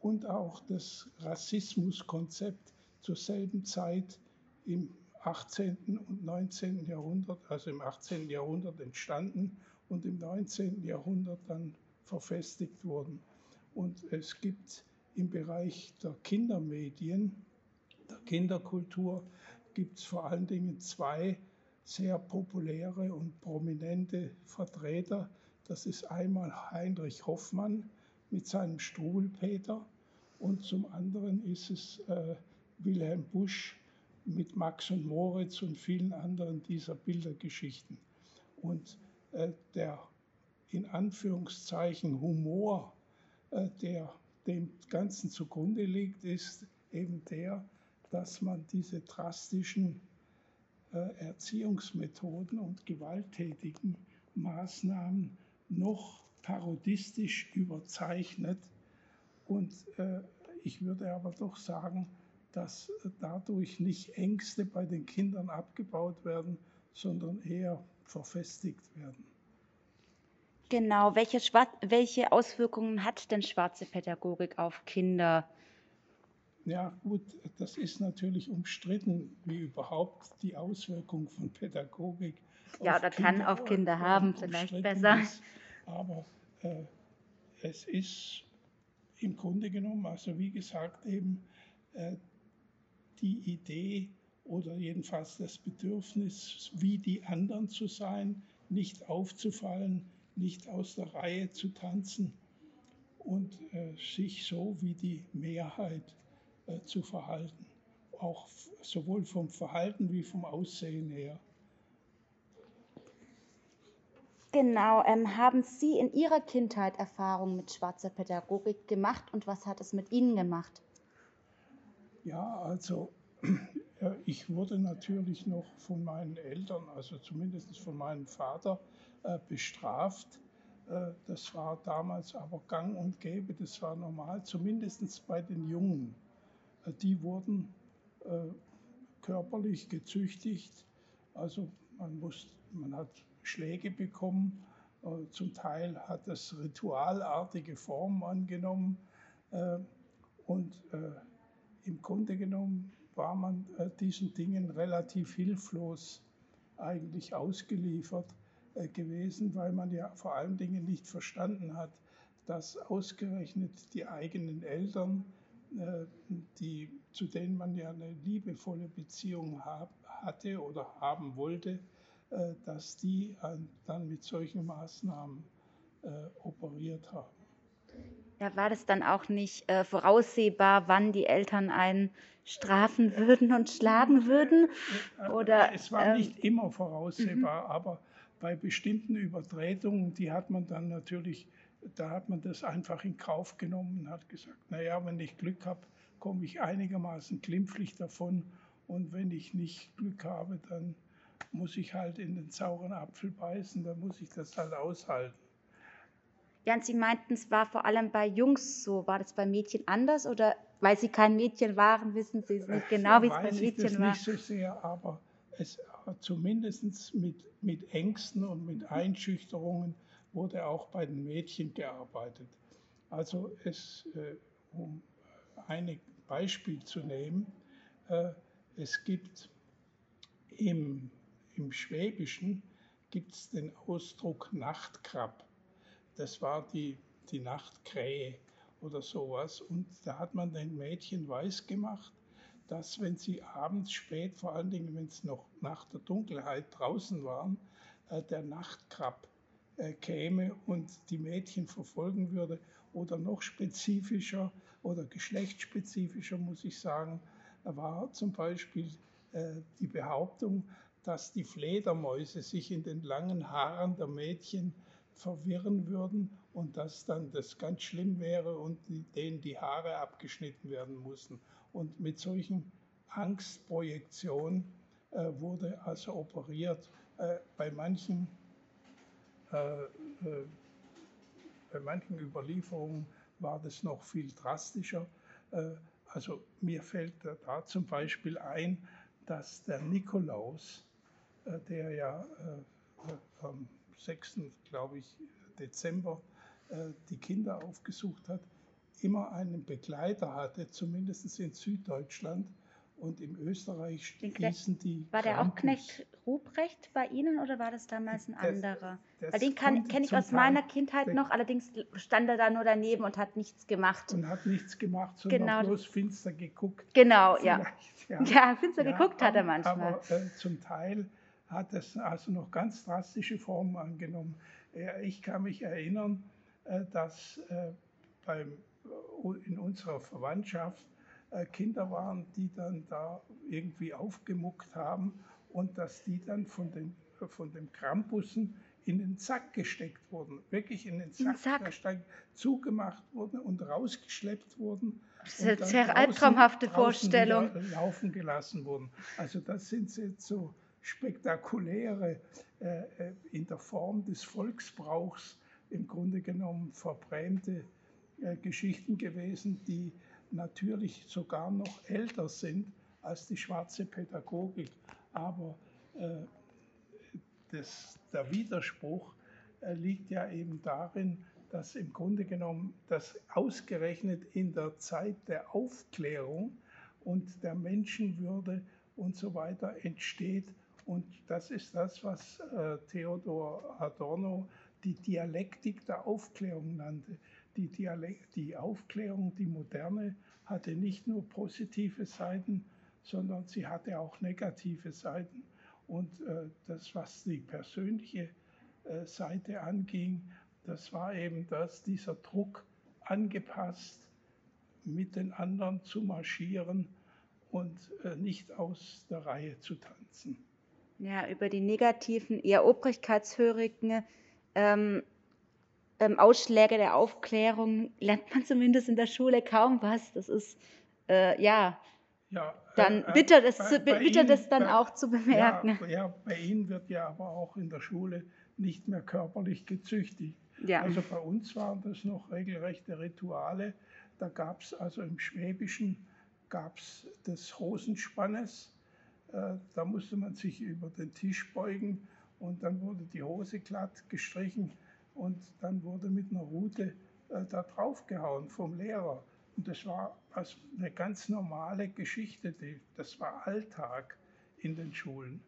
und auch das Rassismuskonzept zur selben Zeit im 18. und 19. Jahrhundert, also im 18. Jahrhundert entstanden und im 19. Jahrhundert dann verfestigt wurden. Und es gibt im Bereich der Kindermedien, der Kinderkultur, gibt es vor allen Dingen zwei sehr populäre und prominente Vertreter. Das ist einmal Heinrich Hoffmann mit seinem Struwelpeter Und zum anderen ist es äh, Wilhelm Busch mit Max und Moritz und vielen anderen dieser Bildergeschichten. Und äh, der in Anführungszeichen Humor, äh, der dem Ganzen zugrunde liegt, ist eben der, dass man diese drastischen äh, Erziehungsmethoden und gewalttätigen Maßnahmen noch parodistisch überzeichnet. Und äh, ich würde aber doch sagen, dass dadurch nicht Ängste bei den Kindern abgebaut werden, sondern eher verfestigt werden. Genau, welche, welche Auswirkungen hat denn schwarze Pädagogik auf Kinder? Ja, gut, das ist natürlich umstritten, wie überhaupt die Auswirkung von Pädagogik. Ja, oder Kinder, kann auf Kinder haben, vielleicht besser. Ist. Aber äh, es ist im Grunde genommen, also wie gesagt, eben äh, die Idee oder jedenfalls das Bedürfnis, wie die anderen zu sein, nicht aufzufallen, nicht aus der Reihe zu tanzen und äh, sich so wie die Mehrheit äh, zu verhalten, auch sowohl vom Verhalten wie vom Aussehen her. Genau, ähm, haben Sie in Ihrer Kindheit Erfahrungen mit schwarzer Pädagogik gemacht und was hat es mit Ihnen gemacht? Ja, also ich wurde natürlich noch von meinen Eltern, also zumindest von meinem Vater, äh, bestraft. Äh, das war damals aber gang und gäbe, das war normal, zumindest bei den Jungen. Äh, die wurden körperlich gezüchtigt, also man, muss, man hat Schläge bekommen, zum Teil hat das ritualartige Formen angenommen. Und im Grunde genommen war man äh, diesen Dingen relativ hilflos eigentlich ausgeliefert äh, gewesen, weil man ja vor allen Dingen nicht verstanden hat, dass ausgerechnet die eigenen Eltern, äh, die, zu denen man ja eine liebevolle Beziehung hab, hatte oder haben wollte, äh, dass die dann mit solchen Maßnahmen äh, operiert haben. Ja, war das dann auch nicht äh, voraussehbar, wann die Eltern einen strafen würden und schlagen würden? Oder, es war ähm, nicht immer voraussehbar, mhm. aber bei bestimmten Übertretungen, die hat man dann natürlich, da hat man das einfach in Kauf genommen und hat gesagt, naja, wenn ich Glück habe, komme ich einigermaßen glimpflich davon und wenn ich nicht Glück habe, dann muss ich halt in den sauren Apfel beißen, dann muss ich das halt aushalten. Ja, und Sie meinten, es war vor allem bei Jungs so. War das bei Mädchen anders oder weil Sie kein Mädchen waren, wissen Sie es nicht genau, wie es bei Mädchen ich das war? Nicht so sehr, aber es zumindest mit, mit Ängsten und mit Einschüchterungen wurde auch bei den Mädchen gearbeitet. Also es, äh, um ein Beispiel zu nehmen, äh, es gibt im, im Schwäbischen gibt den Ausdruck Nachtkrab das war die, die Nachtkrähe oder sowas. Und da hat man den Mädchen weiß gemacht, dass wenn sie abends spät, vor allen Dingen wenn es noch nach der Dunkelheit draußen waren, äh, der Nachtkrab käme und die Mädchen verfolgen würde. Oder noch spezifischer oder geschlechtsspezifischer, muss ich sagen, war zum Beispiel äh, die Behauptung, dass die Fledermäuse sich in den langen Haaren der Mädchen verwirren würden und dass dann das ganz schlimm wäre und denen die Haare abgeschnitten werden mussten. Und mit solchen Angstprojektionen äh, wurde also operiert. Äh, bei manchen äh, äh, bei manchen Überlieferungen war das noch viel drastischer. Äh, also mir fällt da zum Beispiel ein, dass der Nikolaus, äh, der ja am 6. glaube ich, Dezember äh, die Kinder aufgesucht hat, immer einen Begleiter hatte, zumindest in Süddeutschland. Und im Österreich hießen die. War der auch Knecht Ruprecht bei Ihnen oder war das damals ein anderer? Das, Weil den kenne ich aus meiner Kindheit noch, allerdings stand er da nur daneben und hat nichts gemacht. Und hat nichts gemacht, sondern genau. bloß finster geguckt. Genau, ja. ja. ja. finster ja, geguckt hat er manchmal. Aber äh, zum Teil hat es also noch ganz drastische Formen angenommen. Ich kann mich erinnern, äh, dass äh, beim in unserer Verwandtschaft äh, Kinder waren, die dann da irgendwie aufgemuckt haben und dass die dann von den, von den Krampussen in den Sack gesteckt wurden, wirklich in den Sack, Sack. Gesteckt, zugemacht wurden und rausgeschleppt wurden. Das ist eine sehr albtraumhafte Vorstellung. Laufen gelassen wurden. Also das sind jetzt so spektakuläre, äh, äh, in der Form des Volksbrauchs im Grunde genommen verbrämte äh, Geschichten gewesen, die natürlich sogar noch älter sind als die schwarze Pädagogik. Aber äh, das, der Widerspruch äh, liegt ja eben darin, dass im Grunde genommen das ausgerechnet in der Zeit der Aufklärung und der Menschenwürde und so weiter entsteht. Und das ist das, was äh, Theodor Adorno die Dialektik der Aufklärung nannte. Die, Dialekt, die Aufklärung, die Moderne, hatte nicht nur positive Seiten, sondern sie hatte auch negative Seiten. Und äh, das, was die persönliche äh, Seite anging, das war eben das, dieser Druck angepasst, mit den anderen zu marschieren und äh, nicht aus der Reihe zu tanzen. Ja, über die negativen, eher obrigkeitshörigen ähm, ähm, Ausschläge der Aufklärung lernt man zumindest in der Schule kaum was. Das ist, äh, ja, ja, dann äh, bitter, das, bei, bei bitter Ihnen, das dann bei, auch zu bemerken. Ja, ja, bei Ihnen wird ja aber auch in der Schule nicht mehr körperlich gezüchtigt. Ja. Also bei uns waren das noch regelrechte Rituale. Da gab es also im Schwäbischen gab es des Hosenspannes. Äh, da musste man sich über den Tisch beugen und dann wurde die Hose glatt gestrichen und dann wurde mit einer Rute äh, da draufgehauen vom Lehrer. Und das war also eine ganz normale Geschichte, die, das war Alltag in den Schulen.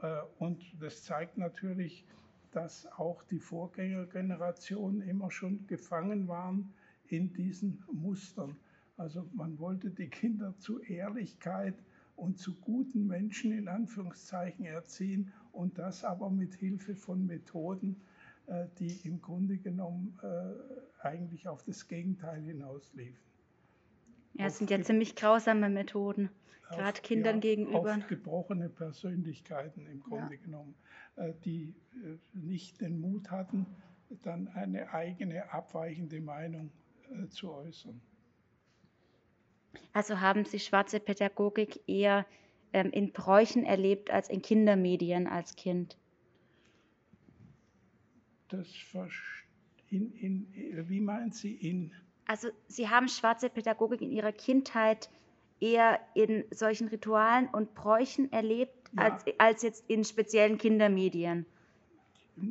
Äh, und das zeigt natürlich, dass auch die Vorgängergenerationen immer schon gefangen waren in diesen Mustern. Also man wollte die Kinder zu Ehrlichkeit und zu guten Menschen in Anführungszeichen erziehen und das aber mit Hilfe von Methoden, die im Grunde genommen äh, eigentlich auf das Gegenteil hinausliefen. Ja, es sind ja ziemlich grausame Methoden, gerade Kindern ja, gegenüber. Aufgebrochene Persönlichkeiten im Grunde ja. genommen, äh, die äh, nicht den Mut hatten, dann eine eigene abweichende Meinung äh, zu äußern. Also haben Sie schwarze Pädagogik eher ähm, in Bräuchen erlebt als in Kindermedien als Kind? Das in, in, wie meint Sie in also Sie haben schwarze Pädagogik in Ihrer Kindheit eher in solchen Ritualen und Bräuchen erlebt, ja. als, als jetzt in speziellen Kindermedien?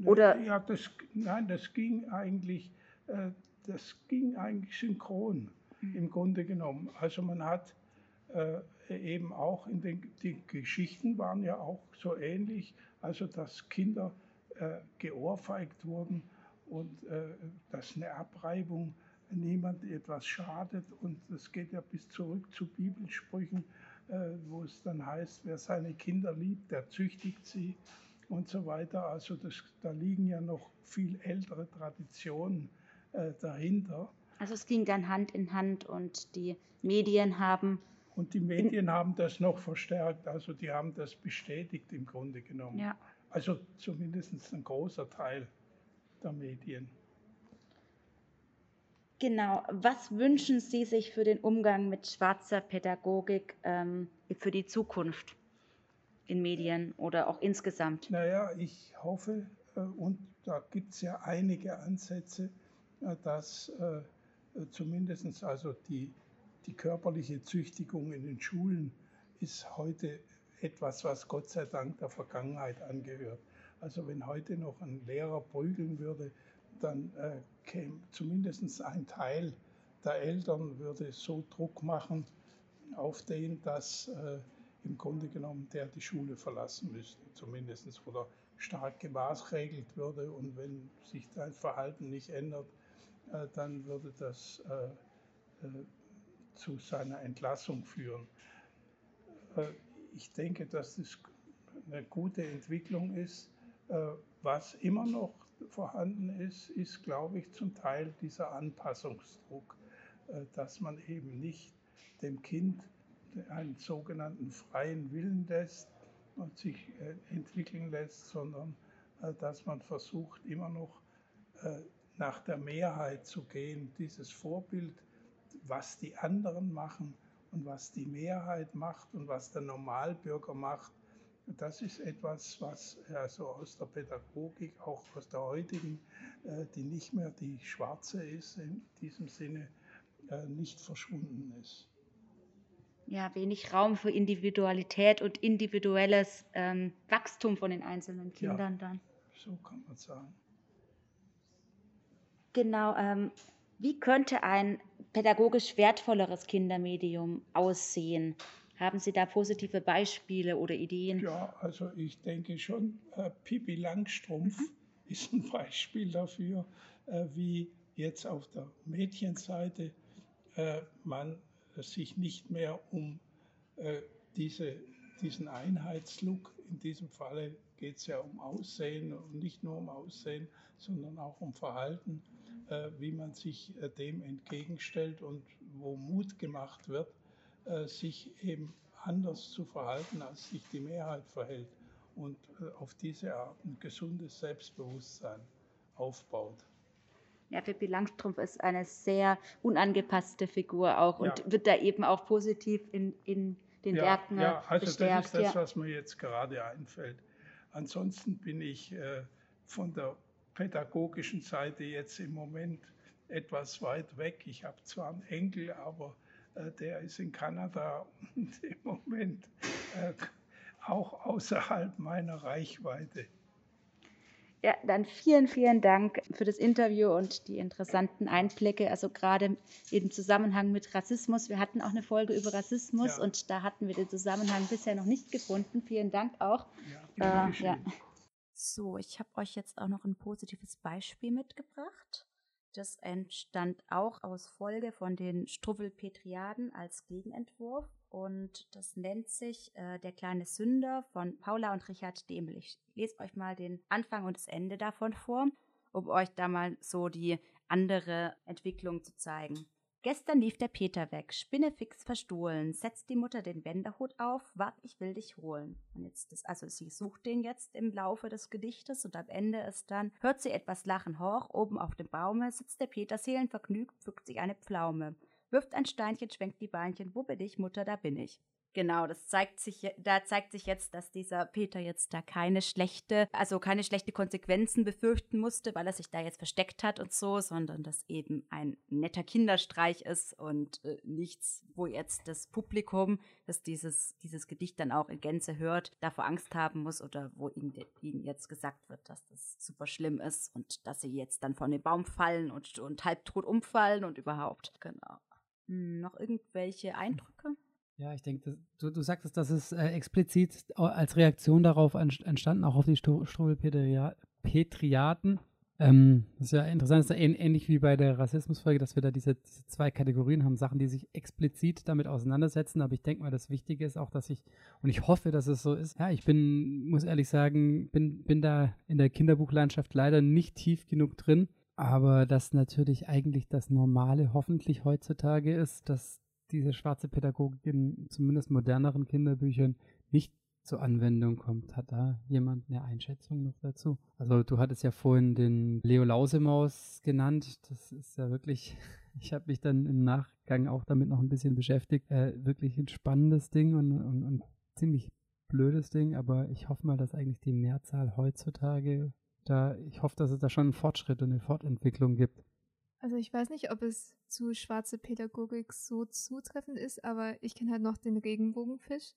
Oder? Ja, das, nein, das ging eigentlich, äh, das ging eigentlich synchron mhm. im Grunde genommen. Also man hat äh, eben auch in den die Geschichten waren ja auch so ähnlich, also dass Kinder geohrfeigt wurden und äh, dass eine Abreibung niemand etwas schadet. Und das geht ja bis zurück zu Bibelsprüchen, äh, wo es dann heißt, wer seine Kinder liebt, der züchtigt sie und so weiter. Also das, da liegen ja noch viel ältere Traditionen äh, dahinter. Also es ging dann Hand in Hand und die Medien haben. Und die Medien haben das noch verstärkt, also die haben das bestätigt im Grunde genommen. Ja. Also zumindest ein großer Teil der Medien. Genau. Was wünschen Sie sich für den Umgang mit schwarzer Pädagogik ähm, für die Zukunft in Medien oder auch insgesamt? Naja, ich hoffe, äh, und da gibt es ja einige Ansätze, äh, dass äh, zumindest also die, die körperliche Züchtigung in den Schulen ist heute etwas, was Gott sei Dank der Vergangenheit angehört. Also wenn heute noch ein Lehrer prügeln würde, dann äh, käme zumindest ein Teil der Eltern würde so Druck machen auf den, dass äh, im Grunde genommen der die Schule verlassen müsste, zumindest oder stark gemaßregelt würde und wenn sich sein Verhalten nicht ändert, äh, dann würde das äh, äh zu seiner Entlassung führen. Ich denke, dass das eine gute Entwicklung ist. Äh, was immer noch vorhanden ist, ist, glaube ich, zum Teil dieser Anpassungsdruck. äh, dass man eben nicht dem Kind einen sogenannten freien Willen lässt und sich äh, entwickeln lässt, sondern dass man versucht, immer noch nach der Mehrheit zu gehen. Dieses Vorbild, was die anderen machen und was die Mehrheit macht und was der Normalbürger macht, das ist etwas, was also aus der Pädagogik, auch aus der heutigen, die nicht mehr die schwarze ist, in diesem Sinne nicht verschwunden ist ja, wenig Raum für Individualität und individuelles ähm, Wachstum von den einzelnen Kindern ja, dann. So kann man sagen. Genau. Ähm, wie könnte ein pädagogisch wertvolleres Kindermedium aussehen? Haben Sie da positive Beispiele oder Ideen? Ja, also ich denke schon, äh, Pippi Langstrumpf mhm. ist ein Beispiel dafür, äh, wie jetzt auf der Mädchenseite äh, man sich nicht mehr um äh, diese, diesen Einheitslook, in diesem Falle geht es ja um Aussehen und nicht nur um Aussehen, sondern auch um Verhalten, wie man sich äh, dem entgegenstellt und wo Mut gemacht wird, äh, sich eben anders zu verhalten, als sich die Mehrheit verhält und äh, auf diese Art ein gesundes Selbstbewusstsein aufbaut. Ja, Pippi Langstrumpf ist eine sehr unangepasste Figur auch und ja. wird da eben auch positiv in, in den ja, Werken Ja, also bestärkt. das ist das, was mir jetzt gerade einfällt. Ansonsten bin ich äh, von der pädagogischen Seite jetzt im Moment etwas weit weg. Ich habe zwar einen Enkel, aber äh, der ist in Kanada und im Moment äh, auch außerhalb meiner Reichweite. Ja, dann vielen, vielen Dank für das Interview und die interessanten Einblicke. Also gerade im Zusammenhang mit Rassismus. Wir hatten auch eine Folge über Rassismus ja. und da hatten wir den Zusammenhang bisher noch nicht gefunden. Vielen Dank auch. Ja, äh, ja. So, ich habe euch jetzt auch noch ein positives Beispiel mitgebracht. Das entstand auch aus Folge von den Struwwelpetriaden als Gegenentwurf und das nennt sich äh, Der kleine Sünder von Paula und Richard Demel. Ich lese euch mal den Anfang und das Ende davon vor, um euch da mal so die andere Entwicklung zu zeigen. Gestern lief der Peter weg, spinnefix verstohlen, setzt die Mutter den Bänderhut auf, wart, ich will dich holen. Und jetzt das, also sie sucht den jetzt im Laufe des Gedichtes und am Ende ist dann, hört sie etwas lachen. Hoch, oben auf dem Baume sitzt der Peter seelenvergnügt, pflückt sich eine Pflaume, wirft ein Steinchen, schwenkt die Beinchen, wo bin ich, Mutter, da bin ich. Genau, das zeigt sich, da zeigt sich jetzt, dass dieser Peter jetzt da keine schlechte, also keine schlechte Konsequenzen befürchten musste, weil er sich da jetzt versteckt hat und so, sondern dass eben ein netter Kinderstreich ist und äh, nichts, wo jetzt das Publikum, das dieses, dieses Gedicht dann auch in Gänze hört, davor Angst haben muss oder wo ihnen, ihnen jetzt gesagt wird, dass das super schlimm ist und dass sie jetzt dann von dem Baum fallen und, und halbtot umfallen und überhaupt. Genau. Hm, noch irgendwelche Eindrücke? Ja, ich denke, du, du sagtest, das ist äh, explizit als Reaktion darauf entstanden, auch auf die Struwwelpetriaten. Ähm, das ist ja interessant, ist ja ähnlich wie bei der Rassismusfolge, dass wir da diese, diese, zwei Kategorien haben, Sachen, die sich explizit damit auseinandersetzen. Aber ich denke mal, das Wichtige ist auch, dass ich, und ich hoffe, dass es so ist. Ja, ich bin, muss ehrlich sagen, bin, bin da in der Kinderbuchlandschaft leider nicht tief genug drin. Aber dass natürlich eigentlich das Normale hoffentlich heutzutage ist, dass diese schwarze Pädagogik in zumindest moderneren Kinderbüchern nicht zur Anwendung kommt. Hat da jemand eine Einschätzung noch dazu? Also du hattest ja vorhin den Leo Lausemaus genannt. Das ist ja wirklich, ich habe mich dann im Nachgang auch damit noch ein bisschen beschäftigt. Äh, wirklich ein spannendes Ding und, und, und ziemlich blödes Ding, aber ich hoffe mal, dass eigentlich die Mehrzahl heutzutage da, ich hoffe, dass es da schon einen Fortschritt und eine Fortentwicklung gibt. Also ich weiß nicht, ob es zu schwarze Pädagogik so zutreffend ist, aber ich kenne halt noch den Regenbogenfisch.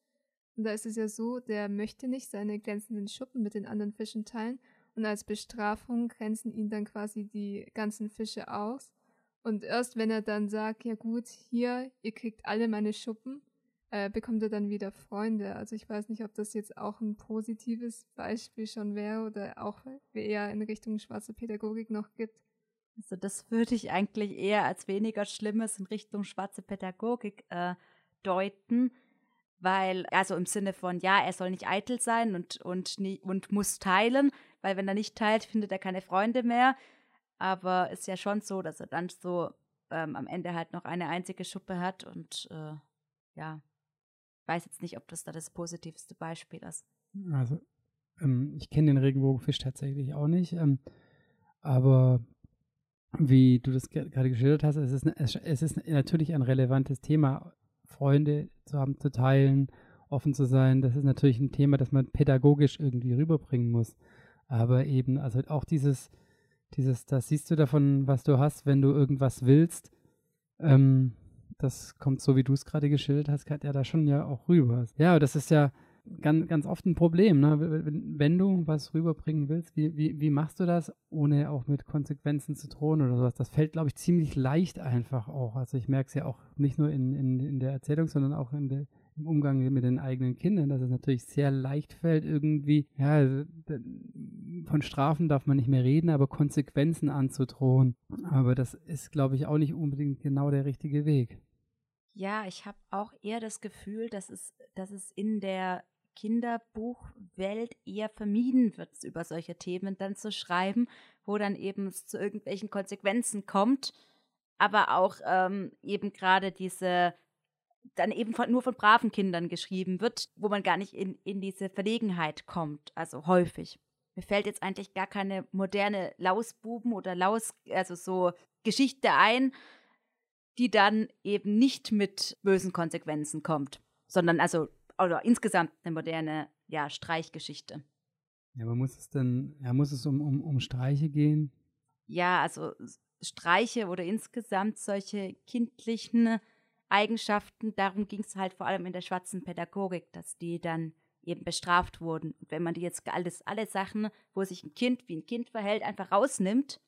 Und da ist es ja so, der möchte nicht seine glänzenden Schuppen mit den anderen Fischen teilen und als Bestrafung grenzen ihn dann quasi die ganzen Fische aus. Und erst wenn er dann sagt, ja gut, hier, ihr kriegt alle meine Schuppen, äh, bekommt er dann wieder Freunde. Also ich weiß nicht, ob das jetzt auch ein positives Beispiel schon wäre oder auch eher in Richtung schwarze Pädagogik noch gibt. Also das würde ich eigentlich eher als weniger Schlimmes in Richtung schwarze Pädagogik äh, deuten, weil, also im Sinne von, ja, er soll nicht eitel sein und, und, nie, und muss teilen, weil wenn er nicht teilt, findet er keine Freunde mehr. Aber ist ja schon so, dass er dann so ähm, am Ende halt noch eine einzige Schuppe hat und äh, ja, weiß jetzt nicht, ob das da das positivste Beispiel ist. Also, ähm, ich kenne den Regenbogenfisch tatsächlich auch nicht, ähm, aber wie du das gerade geschildert hast, es ist, es ist natürlich ein relevantes Thema, Freunde zu haben, zu teilen, offen zu sein. Das ist natürlich ein Thema, das man pädagogisch irgendwie rüberbringen muss. Aber eben, also auch dieses, dieses, das siehst du davon, was du hast, wenn du irgendwas willst. Ähm, das kommt so, wie du es gerade geschildert hast, ja da schon ja auch rüber. Ja, das ist ja ganz, ganz oft ein Problem, ne? wenn, du was rüberbringen willst, wie, wie, wie machst du das, ohne auch mit Konsequenzen zu drohen oder sowas? Das fällt, glaube ich, ziemlich leicht einfach auch. Also ich merke es ja auch nicht nur in, in, in der Erzählung, sondern auch in der, im Umgang mit den eigenen Kindern, dass es natürlich sehr leicht fällt, irgendwie, ja, also, von Strafen darf man nicht mehr reden, aber Konsequenzen anzudrohen. Aber das ist, glaube ich, auch nicht unbedingt genau der richtige Weg. Ja, ich habe auch eher das Gefühl, dass es, dass es in der Kinderbuchwelt eher vermieden wird, über solche Themen dann zu schreiben, wo dann eben es zu irgendwelchen Konsequenzen kommt, aber auch ähm, eben gerade diese dann eben von, nur von braven Kindern geschrieben wird, wo man gar nicht in, in diese Verlegenheit kommt, also häufig. Mir fällt jetzt eigentlich gar keine moderne Lausbuben oder Laus, also so Geschichte ein, die dann eben nicht mit bösen Konsequenzen kommt, sondern also oder insgesamt eine moderne ja, Streichgeschichte. Ja, aber muss es denn, ja, muss es um, um, um Streiche gehen? Ja, also Streiche oder insgesamt solche kindlichen Eigenschaften, darum ging es halt vor allem in der schwarzen Pädagogik, dass die dann eben bestraft wurden. Und wenn man die jetzt alles, alle Sachen, wo sich ein Kind wie ein Kind verhält, einfach rausnimmt,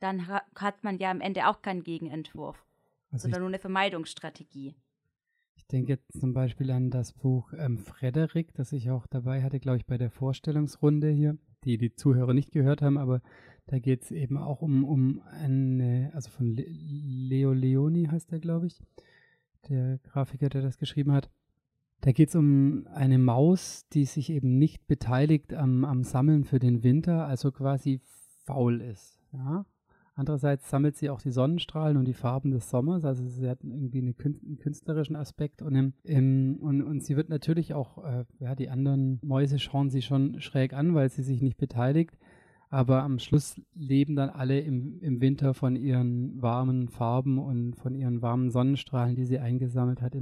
dann hat man ja am Ende auch keinen Gegenentwurf, also sondern nur eine Vermeidungsstrategie. Ich denke jetzt zum Beispiel an das Buch ähm, Frederik, das ich auch dabei hatte, glaube ich, bei der Vorstellungsrunde hier, die die Zuhörer nicht gehört haben, aber da geht es eben auch um, um eine, also von Le Leo Leoni heißt er, glaube ich, der Grafiker, der das geschrieben hat. Da geht es um eine Maus, die sich eben nicht beteiligt am, am Sammeln für den Winter, also quasi faul ist. Ja? Andererseits sammelt sie auch die Sonnenstrahlen und die Farben des Sommers, also sie hat irgendwie eine, einen künstlerischen Aspekt. Und, im, im, und, und sie wird natürlich auch, äh, ja, die anderen Mäuse schauen sie schon schräg an, weil sie sich nicht beteiligt, aber am Schluss leben dann alle im, im Winter von ihren warmen Farben und von ihren warmen Sonnenstrahlen, die sie eingesammelt hat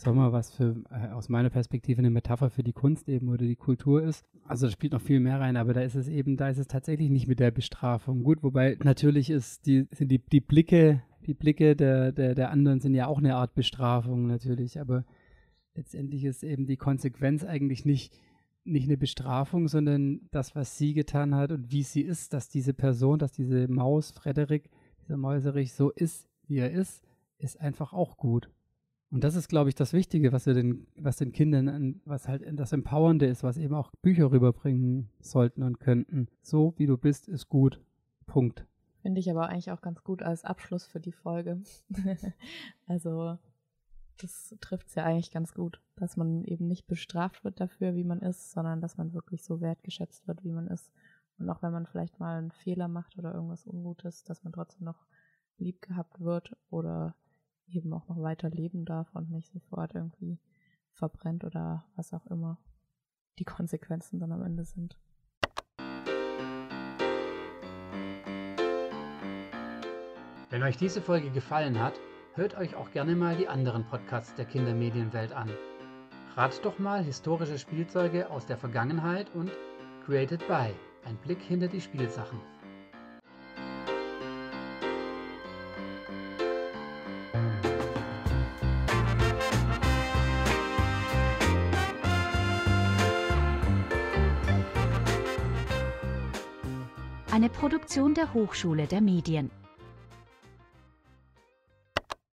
im Sommer, was für äh, aus meiner Perspektive eine Metapher für die Kunst eben oder die Kultur ist. Also da spielt noch viel mehr rein, aber da ist es eben, da ist es tatsächlich nicht mit der Bestrafung gut, wobei natürlich ist die, sind die, die Blicke, die Blicke der, der, der anderen sind ja auch eine Art Bestrafung natürlich, aber letztendlich ist eben die Konsequenz eigentlich nicht, nicht eine Bestrafung, sondern das, was sie getan hat und wie sie ist, dass diese Person, dass diese Maus, Frederik, dieser Mäuserich so ist, wie er ist, ist einfach auch gut. Und das ist, glaube ich, das Wichtige, was wir den, was den Kindern, was halt das Empowernde ist, was eben auch Bücher rüberbringen sollten und könnten. So wie du bist, ist gut. Punkt. Finde ich aber eigentlich auch ganz gut als Abschluss für die Folge. also, das trifft es ja eigentlich ganz gut, dass man eben nicht bestraft wird dafür, wie man ist, sondern dass man wirklich so wertgeschätzt wird, wie man ist. Und auch wenn man vielleicht mal einen Fehler macht oder irgendwas Ungutes, dass man trotzdem noch lieb gehabt wird oder eben auch noch weiter leben darf und nicht sofort irgendwie verbrennt oder was auch immer die Konsequenzen dann am Ende sind. Wenn euch diese Folge gefallen hat, hört euch auch gerne mal die anderen Podcasts der Kindermedienwelt an. Rat doch mal historische Spielzeuge aus der Vergangenheit und Created by, ein Blick hinter die Spielsachen. Produktion der Hochschule der Medien.